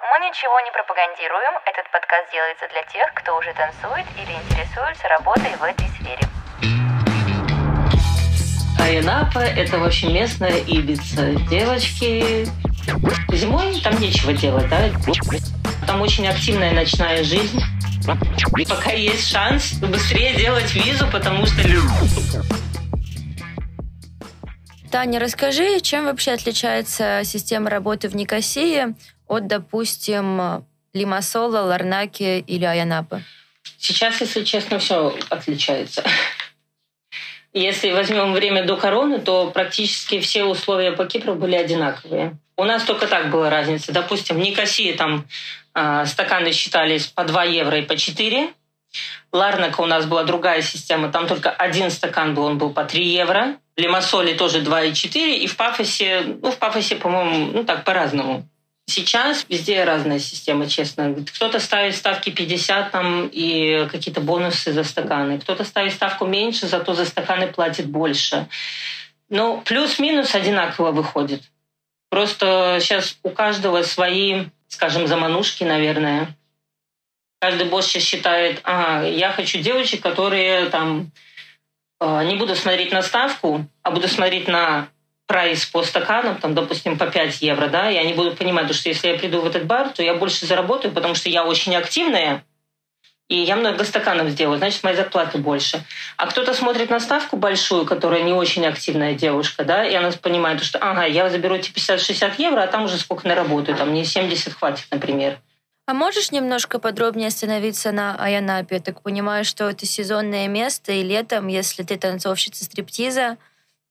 Мы ничего не пропагандируем. Этот подкаст делается для тех, кто уже танцует или интересуется работой в этой сфере. Айнапа – это, в общем, местная Ибица. Девочки... Зимой там нечего делать, да? Там очень активная ночная жизнь. Пока есть шанс, быстрее делать визу, потому что... Таня, расскажи, чем вообще отличается система работы в Никосии от, допустим, Лимассола, Ларнаки или Аянапы? Сейчас, если честно, все отличается. Если возьмем время до короны, то практически все условия по Кипру были одинаковые. У нас только так была разница. Допустим, в Никосии там э, стаканы считались по 2 евро и по 4. Ларнака у нас была другая система. Там только один стакан был, он был по 3 евро. Лимассоли тоже 2,4. И в Пафосе, ну, в Пафосе, по-моему, ну так, по-разному. Сейчас везде разная система, честно. Кто-то ставит ставки 50 там, и какие-то бонусы за стаканы. Кто-то ставит ставку меньше, зато за стаканы платит больше. Ну, плюс-минус одинаково выходит. Просто сейчас у каждого свои, скажем, заманушки, наверное. Каждый босс сейчас считает, ага, я хочу девочек, которые там э, не буду смотреть на ставку, а буду смотреть на прайс по стаканам, там, допустим, по 5 евро, да, и они будут понимать, что если я приду в этот бар, то я больше заработаю, потому что я очень активная, и я много стаканов сделаю, значит, моя зарплата больше. А кто-то смотрит на ставку большую, которая не очень активная девушка, да, и она понимает, что, ага, я заберу эти 50-60 евро, а там уже сколько наработаю, там мне 70 хватит, например. А можешь немножко подробнее остановиться на Аянапе? Я так понимаю, что это сезонное место, и летом, если ты танцовщица стриптиза,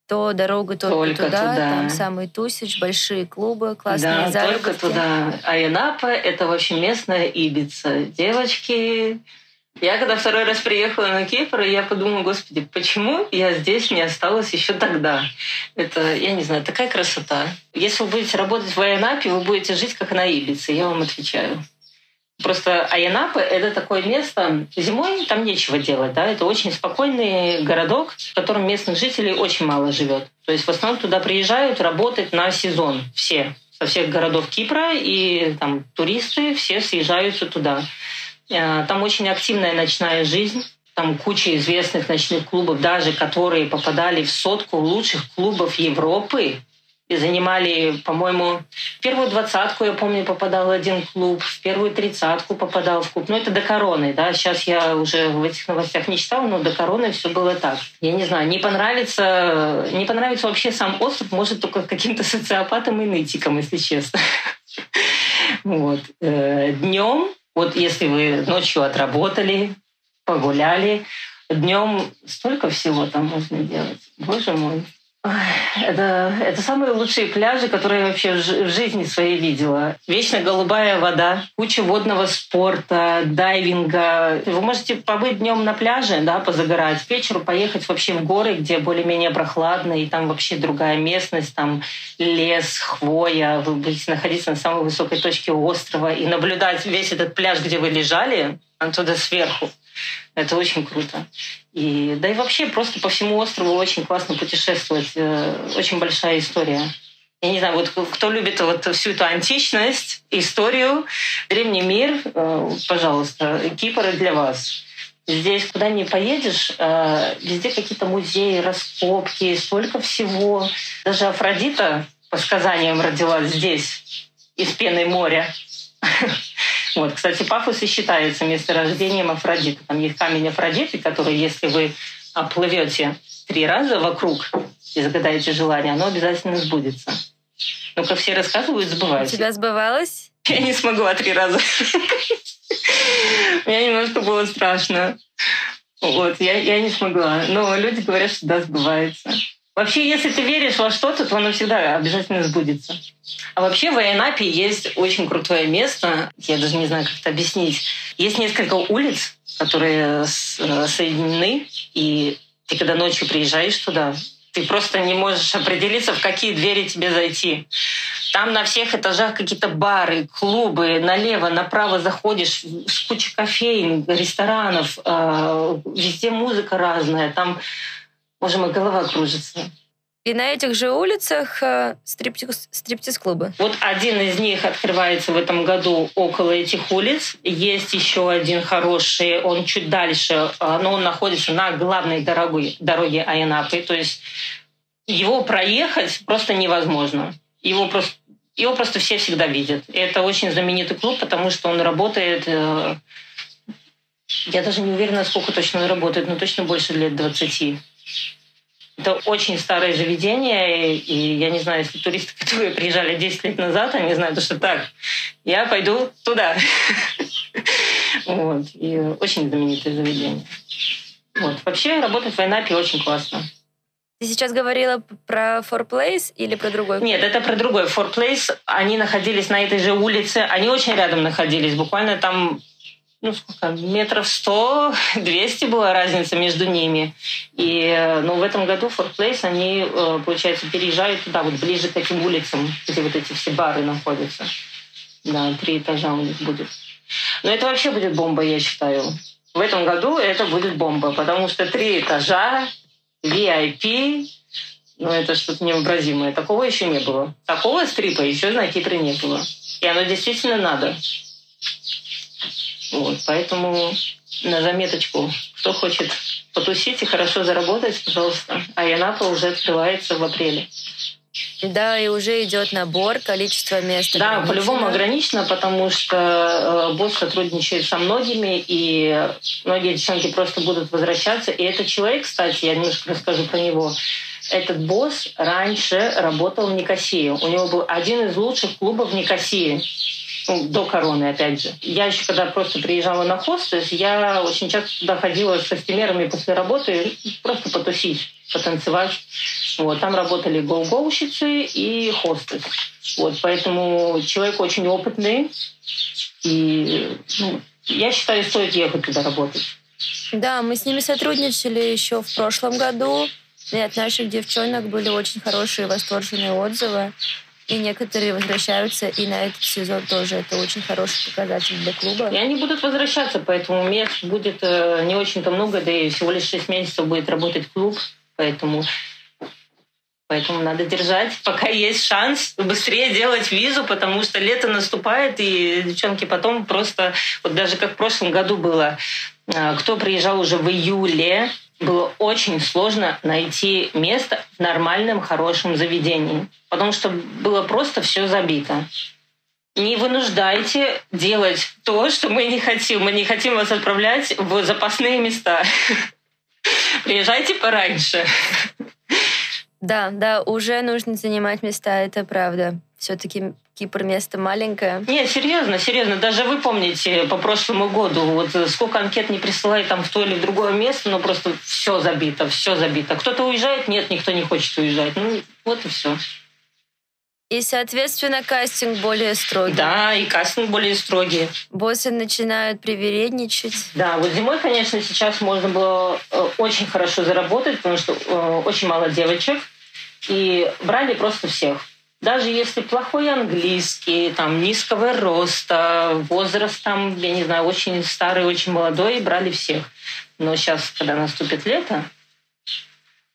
то дорога только, только туда, туда, там самый тусич, большие клубы, классные да, заработки. только туда. А Янапа — это вообще местная Ибица. Девочки... Я когда второй раз приехала на Кипр, я подумала, господи, почему я здесь не осталась еще тогда? Это, я не знаю, такая красота. Если вы будете работать в Айанапе, вы будете жить как на Ибице, я вам отвечаю. Просто Айянапа — это такое место, зимой там нечего делать, да, это очень спокойный городок, в котором местных жителей очень мало живет. То есть в основном туда приезжают работать на сезон все, со всех городов Кипра, и там туристы все съезжаются туда. Э, там очень активная ночная жизнь, там куча известных ночных клубов, даже которые попадали в сотку лучших клубов Европы и занимали, по-моему, в первую двадцатку, я помню, попадал один клуб, в первую тридцатку попадал в клуб. Но это до короны, да. Сейчас я уже в этих новостях не читала, но до короны все было так. Я не знаю, не понравится, не понравится вообще сам остров, может, только каким-то социопатам и нытикам, если честно. Вот. Э, Днем, вот если вы ночью отработали, погуляли, днем столько всего там можно делать. Боже мой. Это, это самые лучшие пляжи, которые я вообще в жизни своей видела. Вечно голубая вода, куча водного спорта, дайвинга. Вы можете побыть днем на пляже, да, позагорать, к вечеру поехать вообще в горы, где более-менее прохладно, и там вообще другая местность, там лес, хвоя. Вы будете находиться на самой высокой точке острова и наблюдать весь этот пляж, где вы лежали, оттуда сверху. Это очень круто. И, да и вообще просто по всему острову очень классно путешествовать. Э, очень большая история. Я не знаю, вот кто любит вот всю эту античность, историю, древний мир, э, пожалуйста, Кипр для вас. Здесь куда ни поедешь, э, везде какие-то музеи, раскопки, столько всего. Даже Афродита, по сказаниям, родилась здесь, из пены моря. Вот. Кстати, Пафос и считается месторождением Афродиты. Там есть камень Афродиты, который, если вы оплывете три раза вокруг и загадаете желание, оно обязательно сбудется. Ну, как все рассказывают, сбывается. У тебя сбывалось? Я не смогла три раза. Мне немножко было страшно. Вот, я, я не смогла. Но люди говорят, что да, сбывается. Вообще, если ты веришь во что-то, то оно всегда обязательно сбудется. А вообще в Айанапе есть очень крутое место. Я даже не знаю, как это объяснить. Есть несколько улиц, которые э, соединены, и ты когда ночью приезжаешь туда, ты просто не можешь определиться, в какие двери тебе зайти. Там на всех этажах какие-то бары, клубы, налево, направо заходишь, с кучей кофеин, ресторанов, э, везде музыка разная. Там Боже мой, голова кружится. И на этих же улицах э, стриптиз, стриптиз-клубы. Вот один из них открывается в этом году около этих улиц. Есть еще один хороший, он чуть дальше, э, но он находится на главной дороге, дороге Айнапы. То есть его проехать просто невозможно. Его просто, его просто все всегда видят. И это очень знаменитый клуб, потому что он работает... Э, я даже не уверена, сколько точно он работает, но точно больше лет 20. Это очень старое заведение, и я не знаю, если туристы, которые приезжали 10 лет назад, они знают, что так, я пойду туда. Вот. И очень знаменитое заведение. Вот. Вообще работать в Айнапе очень классно. Ты сейчас говорила про Four Place или про другой? Нет, это про другой. Four Place, они находились на этой же улице, они очень рядом находились, буквально там ну, сколько, метров сто, двести была разница между ними. И ну, в этом году Fort Place, они, э, получается, переезжают туда, вот ближе к этим улицам, где вот эти все бары находятся. Да, три этажа у них будет. Но это вообще будет бомба, я считаю. В этом году это будет бомба, потому что три этажа, VIP, ну это что-то невообразимое. Такого еще не было. Такого стрипа еще на Кипре не было. И оно действительно надо. Вот, поэтому на заметочку, кто хочет потусить и хорошо заработать, пожалуйста. А Янапа уже открывается в апреле. Да, и уже идет набор, количество мест. Да, по-любому ограничено, потому что э, босс сотрудничает со многими, и многие девчонки просто будут возвращаться. И этот человек, кстати, я немножко расскажу про него. Этот босс раньше работал в Никосии. У него был один из лучших клубов в Никосии до короны, опять же. Я еще когда просто приезжала на хостес, я очень часто туда ходила с костюмерами после работы просто потусить, потанцевать. Вот, там работали гоу-гоущицы и хостес. Вот, поэтому человек очень опытный, и ну, я считаю, стоит ехать туда работать. Да, мы с ними сотрудничали еще в прошлом году, и от наших девчонок были очень хорошие восторженные отзывы. И некоторые возвращаются, и на этот сезон тоже это очень хороший показатель для клуба. И они будут возвращаться, поэтому мест будет э, не очень-то много, да и всего лишь 6 месяцев будет работать клуб, поэтому Поэтому надо держать, пока есть шанс быстрее делать визу, потому что лето наступает, и девчонки потом просто, вот даже как в прошлом году было, э, кто приезжал уже в июле, было очень сложно найти место в нормальном, хорошем заведении, потому что было просто все забито. Не вынуждайте делать то, что мы не хотим. Мы не хотим вас отправлять в запасные места. Приезжайте пораньше. Да, да, уже нужно занимать места, это правда. Все-таки Кипр место маленькое. Не, серьезно, серьезно. Даже вы помните по прошлому году, вот сколько анкет не присылает там в то или в другое место, но просто все забито, все забито. Кто-то уезжает? Нет, никто не хочет уезжать. Ну, вот и все. И, соответственно, кастинг более строгий. Да, и кастинг более строгий. Боссы начинают привередничать. Да, вот зимой, конечно, сейчас можно было э, очень хорошо заработать, потому что э, очень мало девочек. И брали просто всех. Даже если плохой английский, там, низкого роста, возраст там, я не знаю, очень старый, очень молодой, брали всех. Но сейчас, когда наступит лето,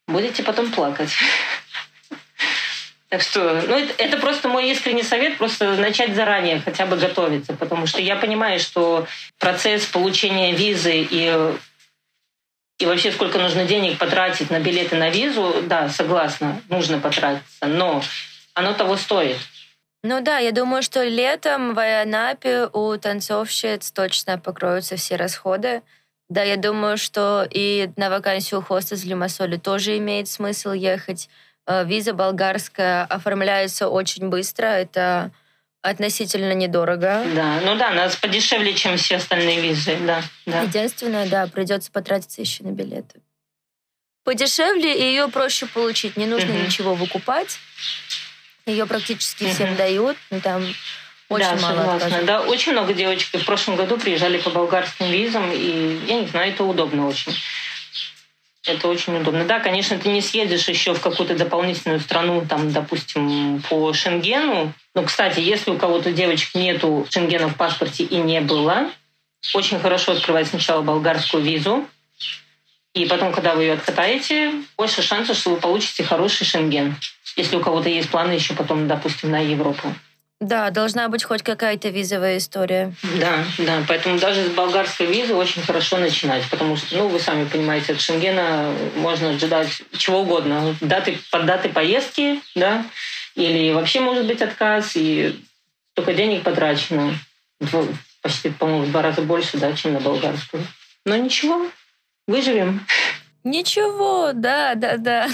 будете потом плакать. Так что, ну, это, это просто мой искренний совет, просто начать заранее хотя бы готовиться, потому что я понимаю, что процесс получения визы и и вообще сколько нужно денег потратить на билеты на визу, да, согласна, нужно потратиться, но оно того стоит. Ну да, я думаю, что летом в Айанапе у танцовщиц точно покроются все расходы. Да, я думаю, что и на вакансию хоста с Лимассоли тоже имеет смысл ехать. Э, виза болгарская оформляется очень быстро. Это относительно недорого. Да, ну да, нас подешевле, чем все остальные визы, да. да. Единственное, да, придется потратиться еще на билеты. Подешевле, и ее проще получить. Не нужно угу. ничего выкупать. Ее практически всем дают. Ну, там очень да, мало согласна. Да, очень много девочек в прошлом году приезжали по болгарским визам, и я не знаю, это удобно очень. Это очень удобно. Да, конечно, ты не съедешь еще в какую-то дополнительную страну, там, допустим, по Шенгену. Но, кстати, если у кого-то девочек нету Шенгена в паспорте и не было, очень хорошо открывать сначала болгарскую визу, И потом, когда вы ее откатаете, больше шансов, что вы получите хороший шенген. Если у кого-то есть планы еще потом, допустим, на Европу. Да, должна быть хоть какая-то визовая история. Да, да. Поэтому даже с болгарской визы очень хорошо начинать, потому что, ну, вы сами понимаете, от Шенгена можно ожидать чего угодно. Даты, под даты поездки, да, или вообще может быть отказ, и только денег потрачено. Почти, по-моему, в два раза больше, да, чем на болгарскую. Но ничего, выживем. Ничего, да, да, да.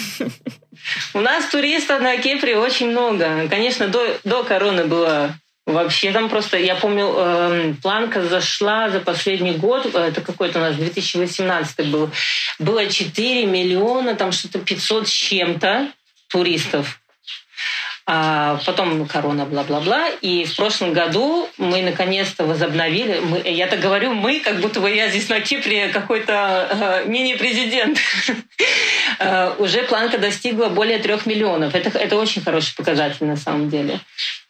У нас туристов на Кипре очень много. Конечно, до, до короны было вообще там просто, я помню, э, планка зашла за последний год, это какой-то у нас 2018 был, было 4 миллиона, там что-то 500 с чем-то туристов. А потом корона, бла-бла-бла. И в прошлом году мы наконец-то возобновили. Мы, я так говорю, мы, как будто бы я здесь на Кипре какой-то э, мини-президент. э, уже планка достигла более трех миллионов. Это, это очень хороший показатель на самом деле.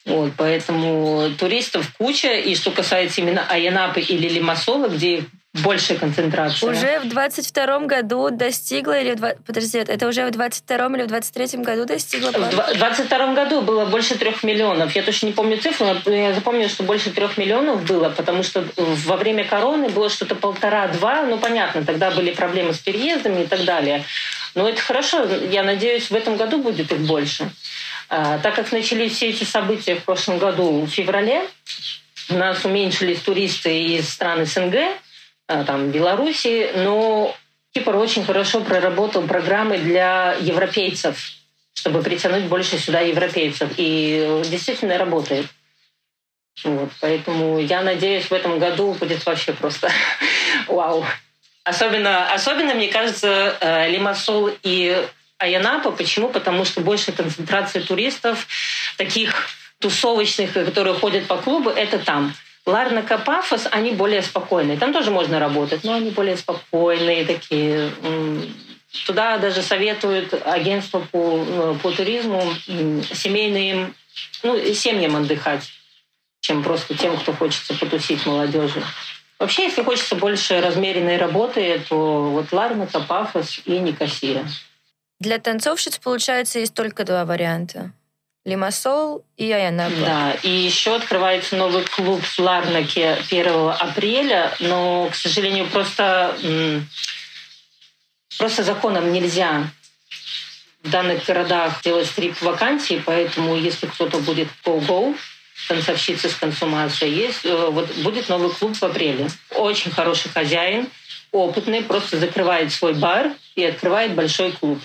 Вот, поэтому туристов куча. И что касается именно Аянапы или Лимассола, где большая концентрация. Уже в 22 году достигла или... В, подожди, это уже в 22 или в 23 году достигла? В 22 году было больше трех миллионов. Я точно не помню цифру, но я запомню, что больше трех миллионов было, потому что во время короны было что-то полтора-два. Ну, понятно, тогда были проблемы с переездами и так далее. Но это хорошо. Я надеюсь, в этом году будет их больше. А, так как начались все эти события в прошлом году, в феврале, у нас уменьшились туристы из стран СНГ, там, Беларуси, но Кипр очень хорошо проработал программы для европейцев, чтобы притянуть больше сюда европейцев. И действительно работает. Вот, поэтому я надеюсь, в этом году будет вообще просто вау. Особенно, особенно, мне кажется, э, Лимассол и Аянапа. Почему? Потому что больше концентрация туристов, таких тусовочных, которые ходят по клубу, это там. Ларнака, Пафос, они более спокойные. Там тоже можно работать, но они более спокойные такие. Туда даже советуют агентство по, ну, по туризму семейным, ну, семьям отдыхать, чем просто тем, кто хочется потусить молодежи. Вообще, если хочется больше размеренной работы, то вот Ларнака, Пафос и Никосия. Для танцовщиц, получается, есть только два варианта. Лимассол и Аянапа. Да, и еще открывается новый клуб в Ларнаке 1 апреля, но, к сожалению, просто, просто законом нельзя в данных городах делать стрип-вакансии, поэтому если кто-то будет go-go, танцовщицы с консумацией, есть, э, вот будет новый клуб в апреле. Очень хороший хозяин, опытный, просто закрывает свой бар и открывает большой клуб.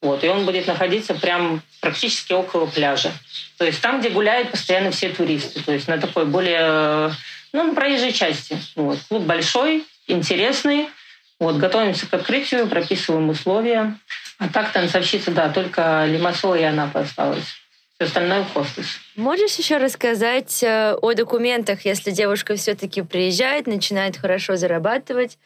Вот, и он будет находиться прям практически около пляжа. То есть там, где гуляют постоянно все туристы. То есть на такой более, ну, на проезжей части. Вот. Клуб большой, интересный. Вот, готовимся к открытию, прописываем условия. А так танцовщица, да, только Лимассол и Анапа осталось. Все остальное хостес. Можешь еще рассказать э, о документах, если девушка все-таки приезжает, начинает хорошо зарабатывать,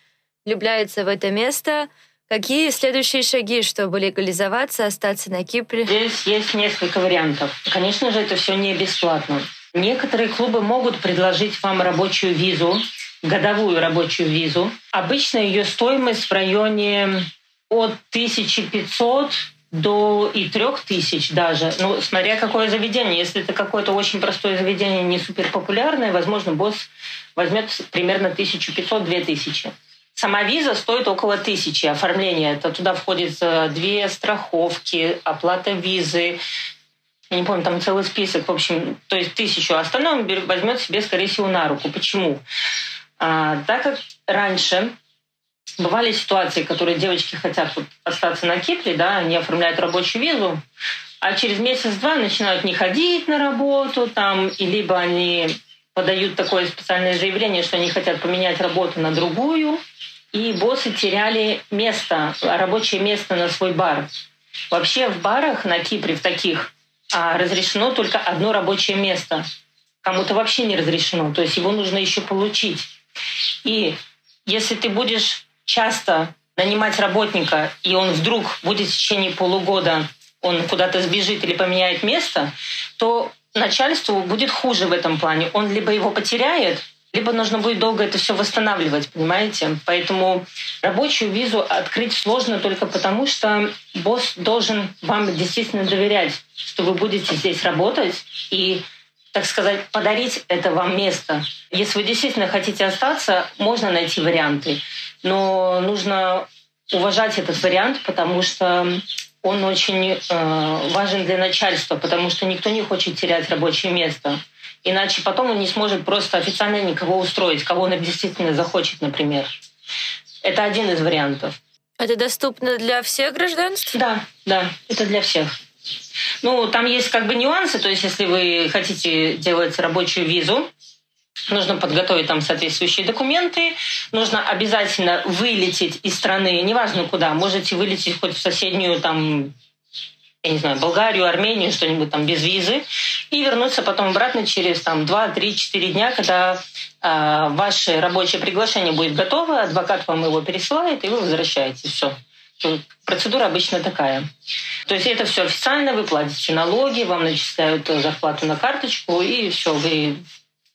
влюбляется в это место – Какие следующие шаги, чтобы легализоваться, остаться на Кипре? Здесь есть несколько вариантов. Конечно же, это все не бесплатно. Некоторые клубы могут предложить вам рабочую визу, годовую рабочую визу. Обычно ее стоимость в районе от 1500 до и трех тысяч даже. Ну, смотря какое заведение. Если это какое-то очень простое заведение, не супер популярное, возможно, босс возьмет примерно 1500-2000. Сама виза стоит около тысячи оформления. Это туда входит э, две страховки, оплата визы, я не помню, там целый список, в общем, то есть тысячу. Остальное он возьмет себе, скорее всего, на руку. Почему? А, так как раньше бывали ситуации, которые девочки хотят вот остаться на Кипре, да, они оформляют рабочую визу, а через месяц-два начинают не ходить на работу, там, и либо они подают такое специальное заявление, что они хотят поменять работу на другую, и боссы теряли место, рабочее место на свой бар. Вообще в барах на Кипре, в таких, а, разрешено только одно рабочее место. Кому-то вообще не разрешено, то есть его нужно еще получить. И если ты будешь часто нанимать работника, и он вдруг будет в течение полугода, он куда-то сбежит или поменяет место, то начальству будет хуже в этом плане. Он либо его потеряет, либо нужно будет долго это все восстанавливать, понимаете? Поэтому рабочую визу открыть сложно только потому, что босс должен вам действительно доверять, что вы будете здесь работать и так сказать, подарить это вам место. Если вы действительно хотите остаться, можно найти варианты, но нужно уважать этот вариант, потому что он очень э, важен для начальства, потому что никто не хочет терять рабочее место. Иначе потом он не сможет просто официально никого устроить, кого он действительно захочет, например. Это один из вариантов. Это доступно для всех гражданств? Да, да, это для всех. Ну, там есть как бы нюансы, то есть если вы хотите делать рабочую визу, Нужно подготовить там соответствующие документы. Нужно обязательно вылететь из страны, неважно куда. Можете вылететь хоть в соседнюю там я не знаю, Болгарию, Армению, что-нибудь там без визы, и вернуться потом обратно через там 2, 3, 4 дня, когда э, ваше рабочее приглашение будет готово, адвокат вам его пересылает, и вы возвращаетесь. Все. Процедура обычно такая. То есть это все официально, вы платите налоги, вам начисляют зарплату на карточку, и все, вы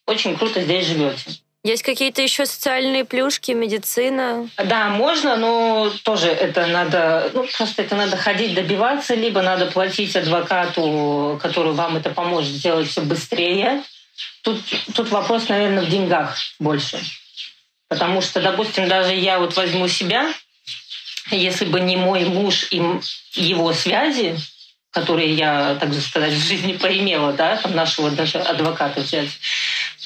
очень круто здесь живете. Есть какие-то еще социальные плюшки, медицина? Да, можно, но тоже это надо, ну просто это надо ходить, добиваться, либо надо платить адвокату, который вам это поможет сделать все быстрее. Тут, тут вопрос, наверное, в деньгах больше. Потому что, допустим, даже я вот возьму себя, если бы не мой муж и его связи, которые я, так сказать, в жизни поимела, да, там нашего даже адвоката взять,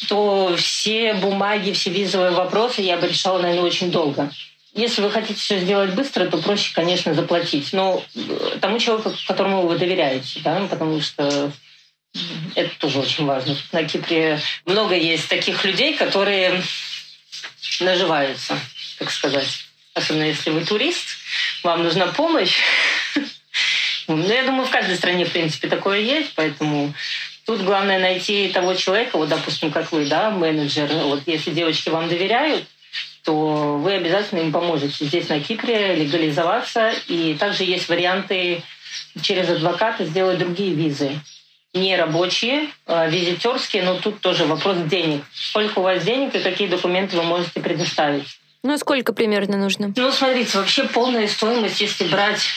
то все бумаги, все визовые вопросы я бы решала, наверное, очень долго. Если вы хотите все сделать быстро, то проще, конечно, заплатить. Но э, тому человеку, которому вы доверяете, да, потому что это тоже очень важно. На Кипре много есть таких людей, которые наживаются, так сказать. Особенно если вы турист, вам нужна помощь. Ну, я думаю, в каждой стране, в принципе, такое есть, поэтому Тут главное найти того человека, вот, допустим, как вы, да, менеджер. Вот если девочки вам доверяют, то вы обязательно им поможете здесь, на Кипре, легализоваться. И также есть варианты через адвоката сделать другие визы. Не рабочие, а визитерские, но тут тоже вопрос денег. Сколько у вас денег и какие документы вы можете предоставить? Ну, сколько примерно нужно? Ну, смотрите, вообще полная стоимость, если брать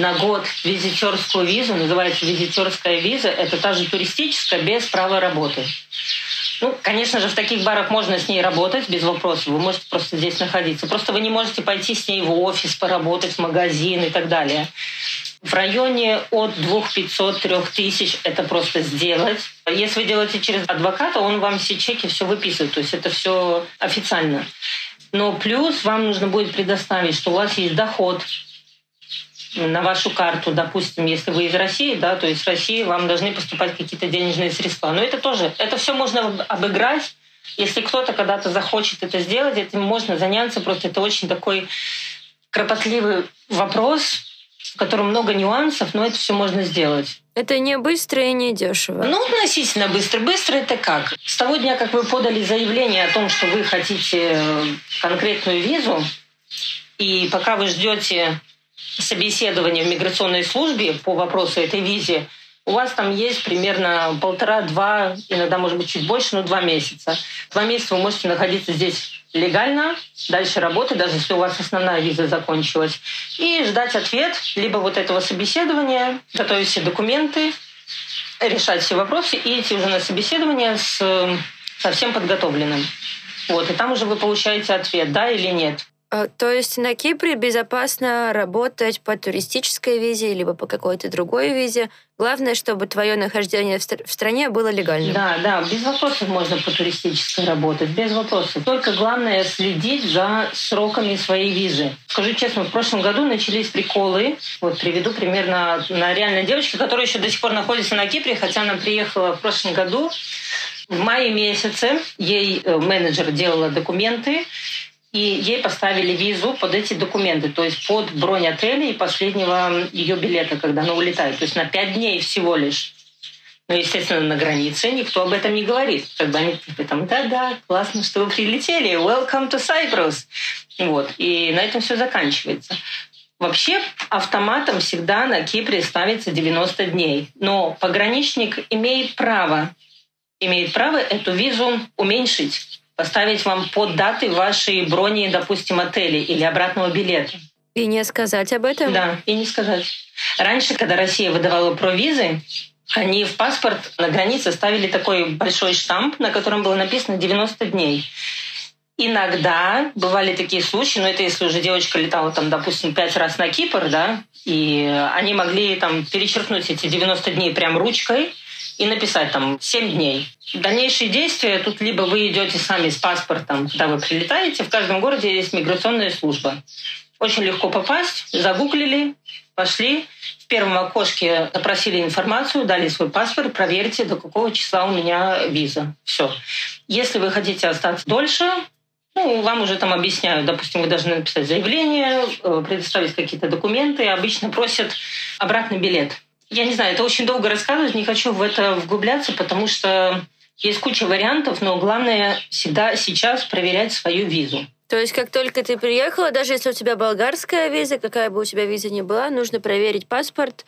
на год визитерскую визу, называется визитерская виза, это та же туристическая без права работы. Ну, конечно же, в таких барах можно с ней работать без вопросов. Вы можете просто здесь находиться. Просто вы не можете пойти с ней в офис, поработать, в магазин и так далее. В районе от 2500 3000 это просто сделать. Если вы делаете через адвоката, он вам все чеки все выписывает. То есть это все официально. Но плюс вам нужно будет предоставить, что у вас есть доход на вашу карту, допустим, если вы из России, да, то в России вам должны поступать какие-то денежные средства. Но это тоже, это все можно обыграть. Если кто-то когда-то захочет это сделать, этим можно заняться. Просто это очень такой кропотливый вопрос, в котором много нюансов, но это все можно сделать. Это не быстро и не дешево. Ну, относительно быстро. Быстро это как? С того дня, как вы подали заявление о том, что вы хотите конкретную визу, и пока вы ждете собеседование в миграционной службе по вопросу этой визе, у вас там есть примерно полтора-два, иногда, может быть, чуть больше, но два месяца. Два месяца вы можете находиться здесь легально, дальше работать, даже если у вас основная виза закончилась, и ждать ответ либо вот этого собеседования, готовить все документы, решать все вопросы и идти уже на собеседование с совсем подготовленным. Вот, и там уже вы получаете ответ, да или нет. А, то есть на Кипре безопасно работать по туристической визе либо по какой-то другой визе. Главное, чтобы твое нахождение в стране было легальным. Да, да, без вопросов можно по туристической работать, без вопросов. Только главное следить за сроками своей визы. Скажу честно, в прошлом году начались приколы. Вот приведу примерно на реальной девочке, которая еще до сих пор находится на Кипре, хотя она приехала в прошлом году. В мае месяце ей э, менеджер делала документы, и ей поставили визу под эти документы, то есть под бронь отеля и последнего ее билета, когда она улетает. То есть на пять дней всего лишь. Но, естественно, на границе никто об этом не говорит. Как бы они типа там, да-да, классно, что вы прилетели, welcome to Cyprus. Вот. И на этом все заканчивается. Вообще автоматом всегда на Кипре ставится 90 дней. Но пограничник имеет право, имеет право эту визу уменьшить поставить вам под даты вашей брони, допустим, отеля или обратного билета. И не сказать об этом? Да, и не сказать. Раньше, когда Россия выдавала провизы, они в паспорт на границе ставили такой большой штамп, на котором было написано 90 дней. Иногда бывали такие случаи, но это если уже девочка летала там, допустим, пять раз на Кипр, да, и они могли там перечеркнуть эти 90 дней прям ручкой и написать там 7 дней. Дальнейшие действия тут либо вы идете сами с паспортом, когда вы прилетаете, в каждом городе есть миграционная служба. Очень легко попасть, загуглили, пошли, в первом окошке запросили информацию, дали свой паспорт, проверьте, до какого числа у меня виза. Все. Если вы хотите остаться дольше, ну, вам уже там объясняют, допустим, вы должны написать заявление, э, предоставить какие-то документы, обычно просят обратный билет. Я не знаю, это очень долго рассказывать, не хочу в это вглубляться, потому что есть куча вариантов, но главное всегда сейчас проверять свою визу. То есть, как только ты приехала, даже если у тебя болгарская виза, какая бы у тебя виза ни была, нужно проверить паспорт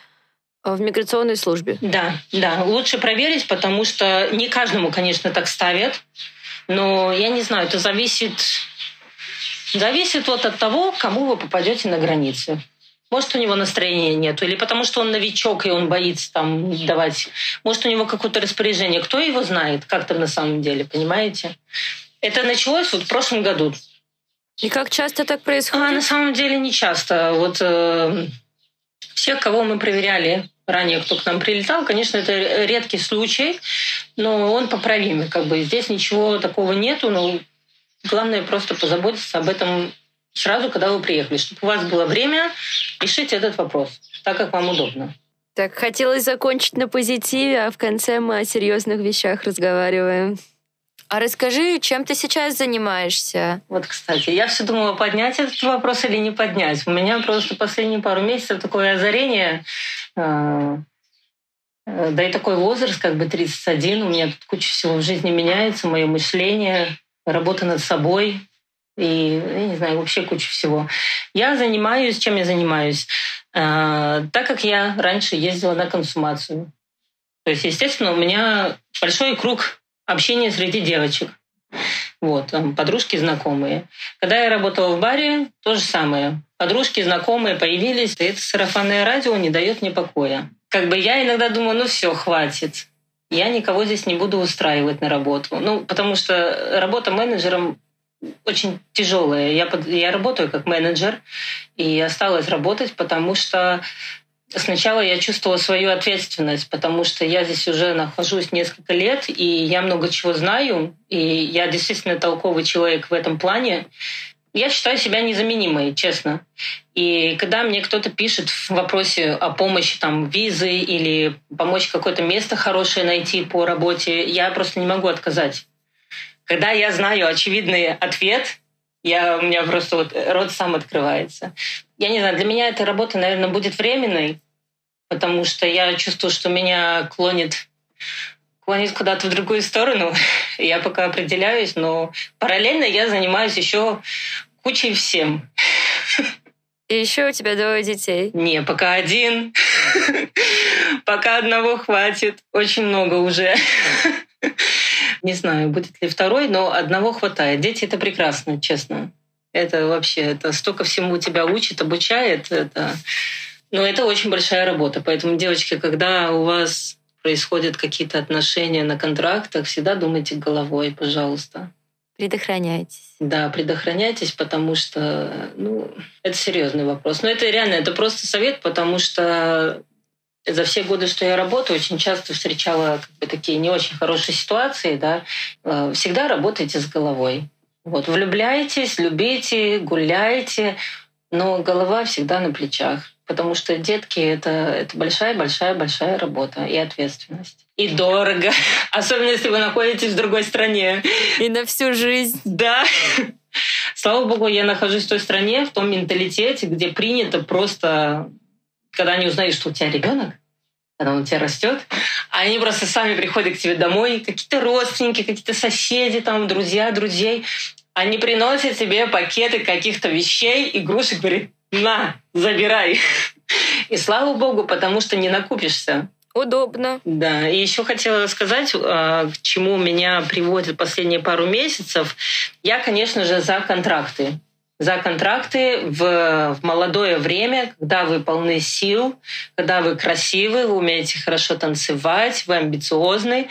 э, в миграционной службе. Да, да, лучше проверить, потому что не каждому, конечно, так ставят. Но я не знаю, это зависит, зависит вот от того, кому вы попадете на границе. Может, у него настроения нет, или потому что он новичок, и он боится там давать. Может, у него какое-то распоряжение. Кто его знает, как там на самом деле, понимаете? Это началось вот в прошлом году. И как часто так происходит? А, на самом деле не часто. Вот э, всех, кого мы проверяли ранее, кто к нам прилетал, конечно, это редкий случай, но он поправимый. Как бы здесь ничего такого нету, но главное просто позаботиться об этом сразу, когда вы приехали, чтобы у вас было время решить этот вопрос так, как вам удобно. Так, хотелось закончить на позитиве, а в конце мы о серьезных вещах разговариваем. А расскажи, чем ты сейчас занимаешься? Вот, кстати, я все думала, поднять этот вопрос или не поднять. У меня просто последние пару месяцев такое озарение. А, э, да и такой возраст, как бы 31, у меня тут куча всего в жизни меняется, мое мышление, работа над собой, и, я не знаю, вообще куча всего. Я занимаюсь, чем я занимаюсь? А, так как я раньше ездила на консумацию. То есть, естественно, у меня большой круг общения среди девочек. Вот, подружки знакомые. Когда я работала в баре, то же самое. Подружки знакомые появились, и это сарафанное радио не дает мне покоя. Как бы я иногда думаю, ну все, хватит. Я никого здесь не буду устраивать на работу. Ну, потому что работа менеджером очень тяжелая. Я, я работаю как менеджер и осталась работать, потому что Сначала я чувствовала свою ответственность, потому что я здесь уже нахожусь несколько лет, и я много чего знаю, и я действительно толковый человек в этом плане. Я считаю себя незаменимой, честно. И когда мне кто-то пишет в вопросе о помощи там, визы или помочь какое-то место хорошее найти по работе, я просто не могу отказать. Когда я знаю очевидный ответ, я, у меня просто вот рот сам открывается. Я не знаю, для меня эта работа, наверное, будет временной, потому что я чувствую, что меня клонит клонит куда-то в другую сторону. Я пока определяюсь, но параллельно я занимаюсь еще кучей всем. И еще у тебя двое детей? Не, пока один. Пока одного хватит. Очень много уже. Не знаю, будет ли второй, но одного хватает. Дети — это прекрасно, честно. Это вообще, это столько всему тебя учит, обучает. Это... Но это очень большая работа. Поэтому, девочки, когда у вас происходят какие-то отношения на контрактах, всегда думайте головой, пожалуйста. Предохраняйтесь. Да, предохраняйтесь, потому что ну, это серьезный вопрос. Но это реально, это просто совет, потому что за все годы, что я работаю, очень часто встречала как бы, такие не очень хорошие ситуации. Да? Э, всегда работайте с головой. Вот, влюбляйтесь, любите, гуляйте, но голова всегда на плечах. Потому что детки это, это большая-большая-большая работа и ответственность. И дорого. Особенно, если вы находитесь в другой стране. И на всю жизнь. Да. Слава богу, я нахожусь в той стране, в том менталитете, где принято просто когда они узнают, что у тебя ребенок, когда он у тебя растет, они просто сами приходят к тебе домой, какие-то родственники, какие-то соседи, там, друзья, друзей, они приносят тебе пакеты каких-то вещей, игрушек, говорят, на, забирай. И слава богу, потому что не накупишься. Удобно. Да, и еще хотела сказать, а, к чему меня приводит последние пару месяцев. Я, конечно же, за контракты. За контракты в, в молодое время, когда вы полны сил, когда вы красивы, вы умеете хорошо танцевать, вы амбициозны.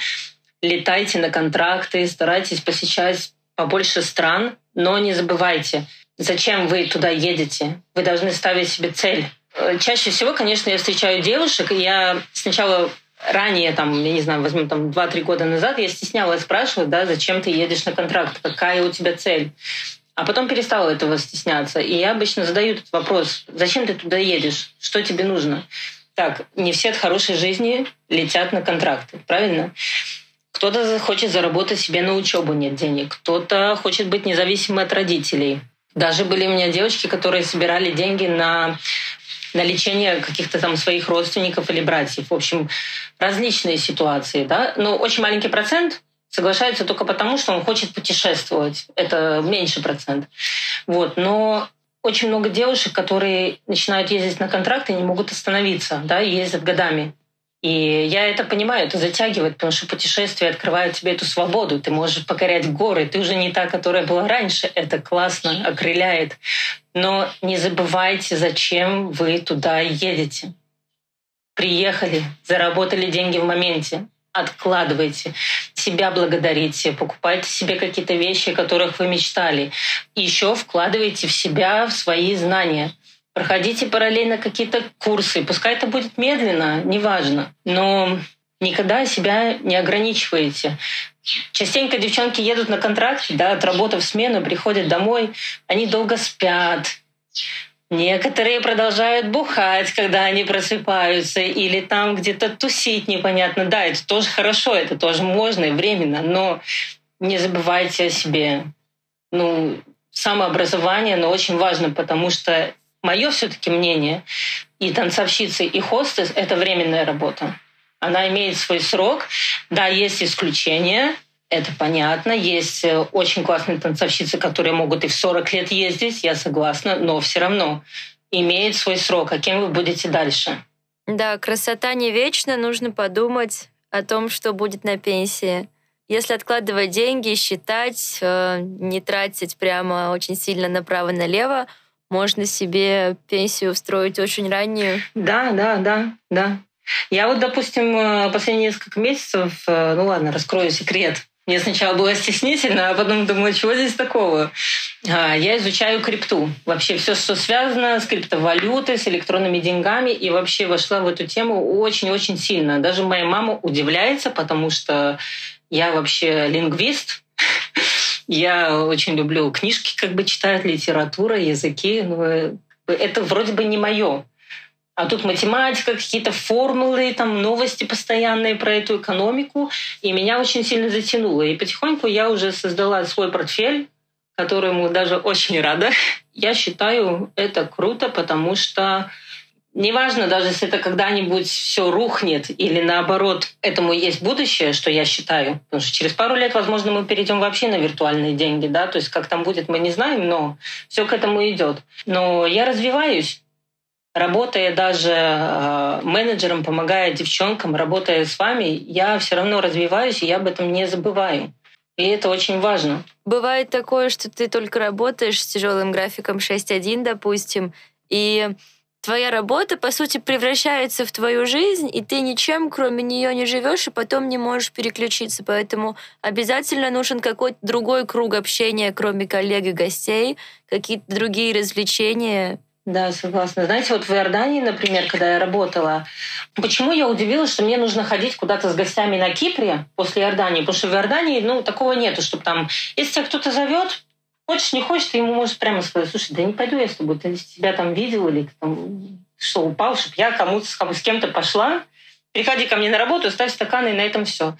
Летайте на контракты, старайтесь посещать побольше стран, но не забывайте, зачем вы туда едете. Вы должны ставить себе цель Э, чаще всего, конечно, я встречаю девушек, и я сначала ранее, там, я не знаю, возьмем там 2-3 года назад, я стеснялась спрашивать, да, зачем ты едешь на контракт, какая у тебя цель. А потом перестала этого стесняться. И я обычно задаю этот вопрос, зачем ты туда едешь, что тебе нужно? Так, не все от хорошей жизни летят на контракты, правильно? Кто-то хочет заработать себе на учебу, нет денег. Кто-то хочет быть независимым от родителей. Даже были у меня девочки, которые собирали деньги на на лечение каких-то там своих родственников или братьев. В общем, различные ситуации, да. Но очень маленький процент соглашается только потому, что он хочет путешествовать. Это меньше процент. Вот. Но очень много девушек, которые начинают ездить на контракты, не могут остановиться, да, и ездят годами. И я это понимаю, это затягивает, потому что путешествие открывает тебе эту свободу. Ты можешь покорять горы. Ты уже не та, которая была раньше. Это классно, окрыляет. Но не забывайте, зачем вы туда едете. Приехали, заработали деньги в моменте. Откладывайте, себя благодарите, покупайте себе какие-то вещи, о которых вы мечтали. Еще вкладывайте в себя, в свои знания — проходите параллельно какие-то курсы. Пускай это будет медленно, неважно, но никогда себя не ограничиваете. Частенько девчонки едут на контракт, да, отработав смену, приходят домой, они долго спят. Некоторые продолжают бухать, когда они просыпаются, или там где-то тусить непонятно. Да, это тоже хорошо, это тоже можно и временно, но не забывайте о себе. Ну, самообразование, но очень важно, потому что Мое все-таки мнение, и танцовщицы, и хостес — это временная работа. Она имеет свой срок. Да, есть исключения, это понятно. Есть э, очень классные танцовщицы, которые могут и в 40 лет ездить, я согласна, но все равно имеет свой срок. А кем вы будете дальше? Да, красота не вечна, нужно подумать о том, что будет на пенсии. Если откладывать деньги, считать, э, не тратить прямо очень сильно направо-налево, можно себе пенсию устроить очень раннюю. Да, да, да, да. Я вот, допустим, э, последние несколько месяцев, ну ладно, раскрою секрет. Мне сначала было стеснительно, а потом думаю, чего здесь такого? А, я изучаю крипту. Вообще все, что связано с криптовалютой, с электронными деньгами. И вообще вошла в эту тему очень-очень сильно. Даже моя мама удивляется, потому что я вообще лингвист. Я очень люблю книжки, как бы читать, литература, языки. Но э, это вроде бы не мое. А тут математика, какие-то формулы, там новости постоянные про эту экономику. И меня очень сильно затянуло. И потихоньку я уже создала свой портфель, которому даже очень рада. Я считаю это круто, потому что Неважно, даже если это когда-нибудь все рухнет или наоборот, этому есть будущее, что я считаю. Потому что через пару лет, возможно, мы перейдем вообще на виртуальные деньги, да, то есть как там будет, мы не знаем, но все к этому идет. Но я развиваюсь, работая даже э, менеджером, помогая девчонкам, работая с вами, я все равно развиваюсь, и я об этом не забываю. И это очень важно. Бывает такое, что ты только работаешь с тяжелым графиком 6.1, допустим, и твоя работа, по сути, превращается в твою жизнь, и ты ничем, кроме нее, не живешь, и потом не можешь переключиться. Поэтому обязательно нужен какой-то другой круг общения, кроме коллег и гостей, какие-то другие развлечения. Да, согласна. Знаете, вот в Иордании, например, когда я работала, почему я удивилась, что мне нужно ходить куда-то с гостями на Кипре после Иордании? Потому что в Иордании, ну, такого нету, чтобы там, если тебя кто-то зовет, Хочешь, не хочешь, ты ему можешь прямо сказать, слушай, да не пойду я с тобой, ты тебя там видел или ты там что, упал, чтобы я кому-то с кем-то пошла, приходи ко мне на работу, ставь стаканы, и на этом все.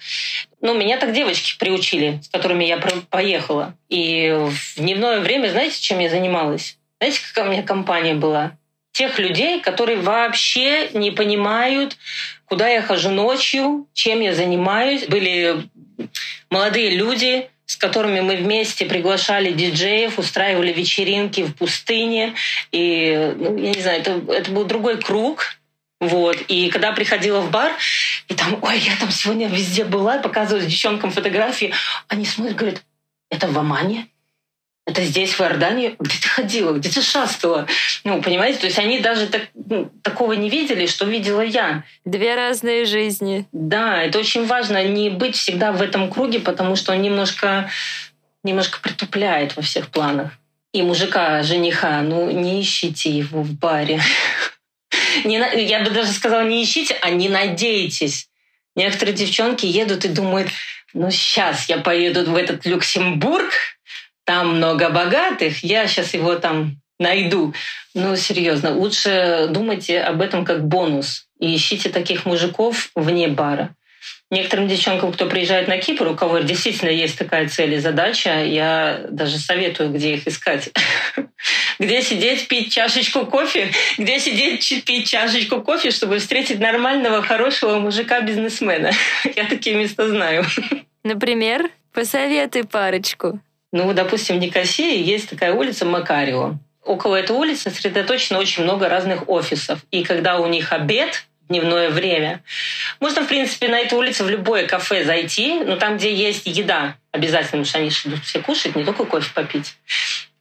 Ну, меня так девочки приучили, с которыми я поехала. И в дневное время, знаете, чем я занималась? Знаете, какая у меня компания была? Тех людей, которые вообще не понимают, куда я хожу ночью, чем я занимаюсь. Были молодые люди, с которыми мы вместе приглашали диджеев, устраивали вечеринки в пустыне. И, ну, я не знаю, это, это был другой круг. Вот. И когда приходила в бар, и там, ой, я там сегодня везде была, показываю девчонкам фотографии, они смотрят, говорят, это в Омане? Это здесь, в Иордании? Где ты ходила? Где ты шастала? Ну, понимаете? То есть они даже так, ну, такого не видели, что видела я. Две разные жизни. Да, это очень важно не быть всегда в этом круге, потому что он немножко, немножко притупляет во всех планах. И мужика, жениха, ну не ищите его в баре. Не, я бы даже сказала, не ищите, а не надейтесь. Некоторые девчонки едут и думают, ну сейчас я поеду в этот Люксембург, там много богатых, я сейчас его там найду. Ну, серьезно, лучше думайте об этом как бонус и ищите таких мужиков вне бара. Некоторым девчонкам, кто приезжает на Кипр, у кого действительно есть такая цель и задача, я даже советую, где их искать. Где сидеть, пить чашечку кофе, где сидеть, пить чашечку кофе, чтобы встретить нормального, хорошего мужика-бизнесмена. Я такие места знаю. Например, посоветуй парочку. Ну, допустим, в Никосии есть такая улица Макарио. Около этой улицы сосредоточено очень много разных офисов. И когда у них обед, дневное время. Можно, в принципе, на эту улицу в любое кафе зайти, но там, где есть еда, обязательно, потому что они идут все кушать, не только кофе попить.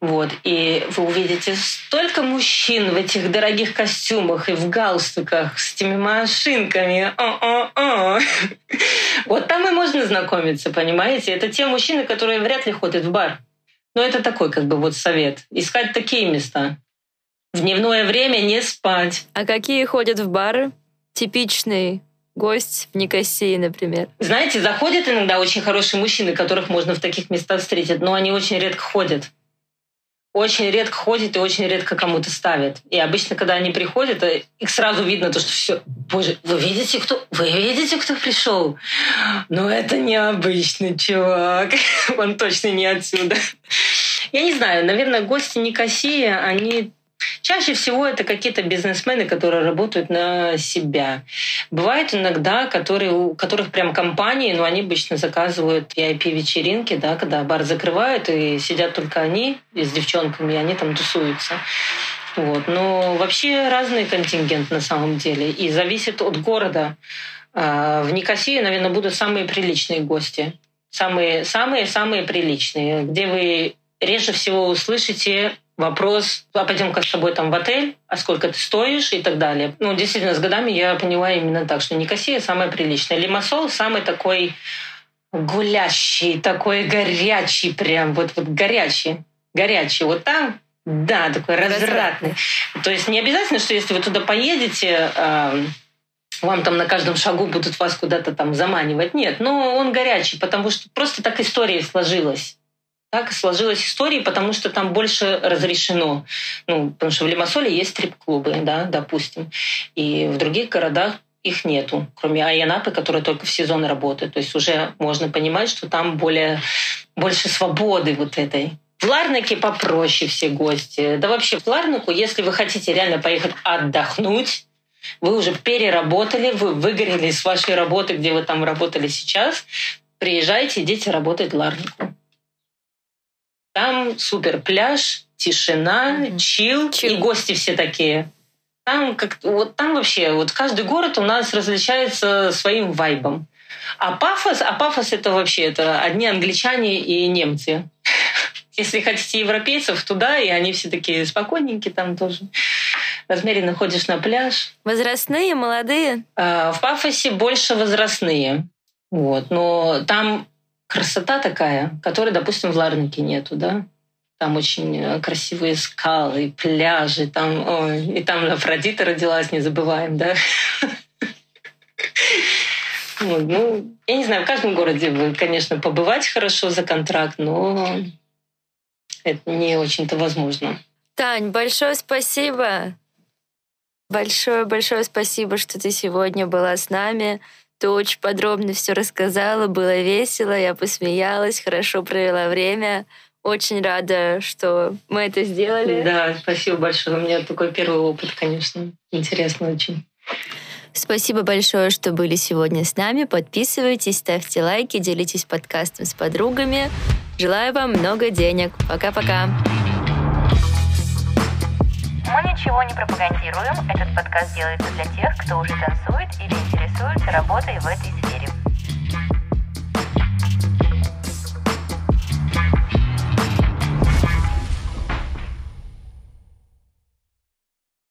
Вот. И вы увидите столько мужчин в этих дорогих костюмах и в галстуках с этими машинками. О-о-о. Вот там и можно знакомиться, понимаете? Это те мужчины, которые вряд ли ходят в бар. Но это такой как бы вот совет. Искать такие места. В дневное время не спать. А какие ходят в бары? Типичный гость в Никосии, например. Знаете, заходят иногда очень хорошие мужчины, которых можно в таких местах встретить, но они очень редко ходят очень редко ходят и очень редко кому-то ставят. И обычно, когда они приходят, э, их сразу видно то, что все, боже, вы видите, кто, вы видите, кто пришел? Но это необычный чувак. Он точно не отсюда. Я не знаю, наверное, гости Никосии, они Чаще всего это какие-то бизнесмены, которые работают на себя. Бывают иногда, которые, у которых прям компании, но они обычно заказывают VIP-вечеринки, да, когда бар закрывают, и сидят только они с девчонками, и они там тусуются. Вот. Но вообще разный контингент на самом деле. И зависит от города. А, в Никосии, наверное, будут самые приличные гости. Самые, самые, самые приличные, где вы реже всего услышите вопрос, а пойдем-ка с тобой там в отель, а сколько ты стоишь и так далее. Ну, действительно, с годами я поняла именно так, что Никосия самая приличная. Лимассол самый такой гулящий, такой горячий прям, вот, вот горячий, горячий. Вот там да, такой развратный. То есть не обязательно, что если вы туда поедете, вам там на каждом шагу будут вас куда-то там заманивать. Нет, но он горячий, потому что просто так история сложилась так сложилась история, потому что там больше разрешено. Ну, потому что в Лимассоле есть стрип-клубы, да, допустим. И в других городах их нету, кроме Айанапы, которая только в сезон работает. То есть уже можно понимать, что там более, больше свободы вот этой. В Ларнаке попроще все гости. Да вообще в Ларнаку, если вы хотите реально поехать отдохнуть, вы уже переработали, вы выгорели с вашей работы, где вы там работали сейчас, приезжайте, идите работать в Ларнаку. Там супер пляж, тишина, mm-hmm. чил, чил, и гости все такие. Там как вот там вообще вот каждый город у нас различается своим вайбом. А пафос, а пафос это вообще это одни англичане и немцы. Если хотите европейцев, туда, и они все такие спокойненькие там тоже. Размеренно ходишь на пляж. Возрастные, молодые? А, в пафосе больше возрастные. Вот. Но там красота такая, которой, допустим, в Ларнике нету, да? Там очень э, красивые скалы, пляжи, там, ой, и там Афродита родилась, не забываем, да? Ну, я не знаю, в каждом городе конечно, побывать хорошо за контракт, но это не очень-то возможно. Тань, большое спасибо. Большое-большое спасибо, что ты сегодня была с нами. Ты очень подробно все рассказала, было весело, я посмеялась, хорошо провела время. Очень рада, что мы это сделали. Да, спасибо большое. У меня такой первый опыт, конечно. Интересно очень. Спасибо большое, что были сегодня с нами. Подписывайтесь, ставьте лайки, делитесь подкастом с подругами. Желаю вам много денег. Пока-пока. Мы ничего не пропагандируем. Этот подкаст делается для тех, кто уже танцует или интересуется работой в этой сфере.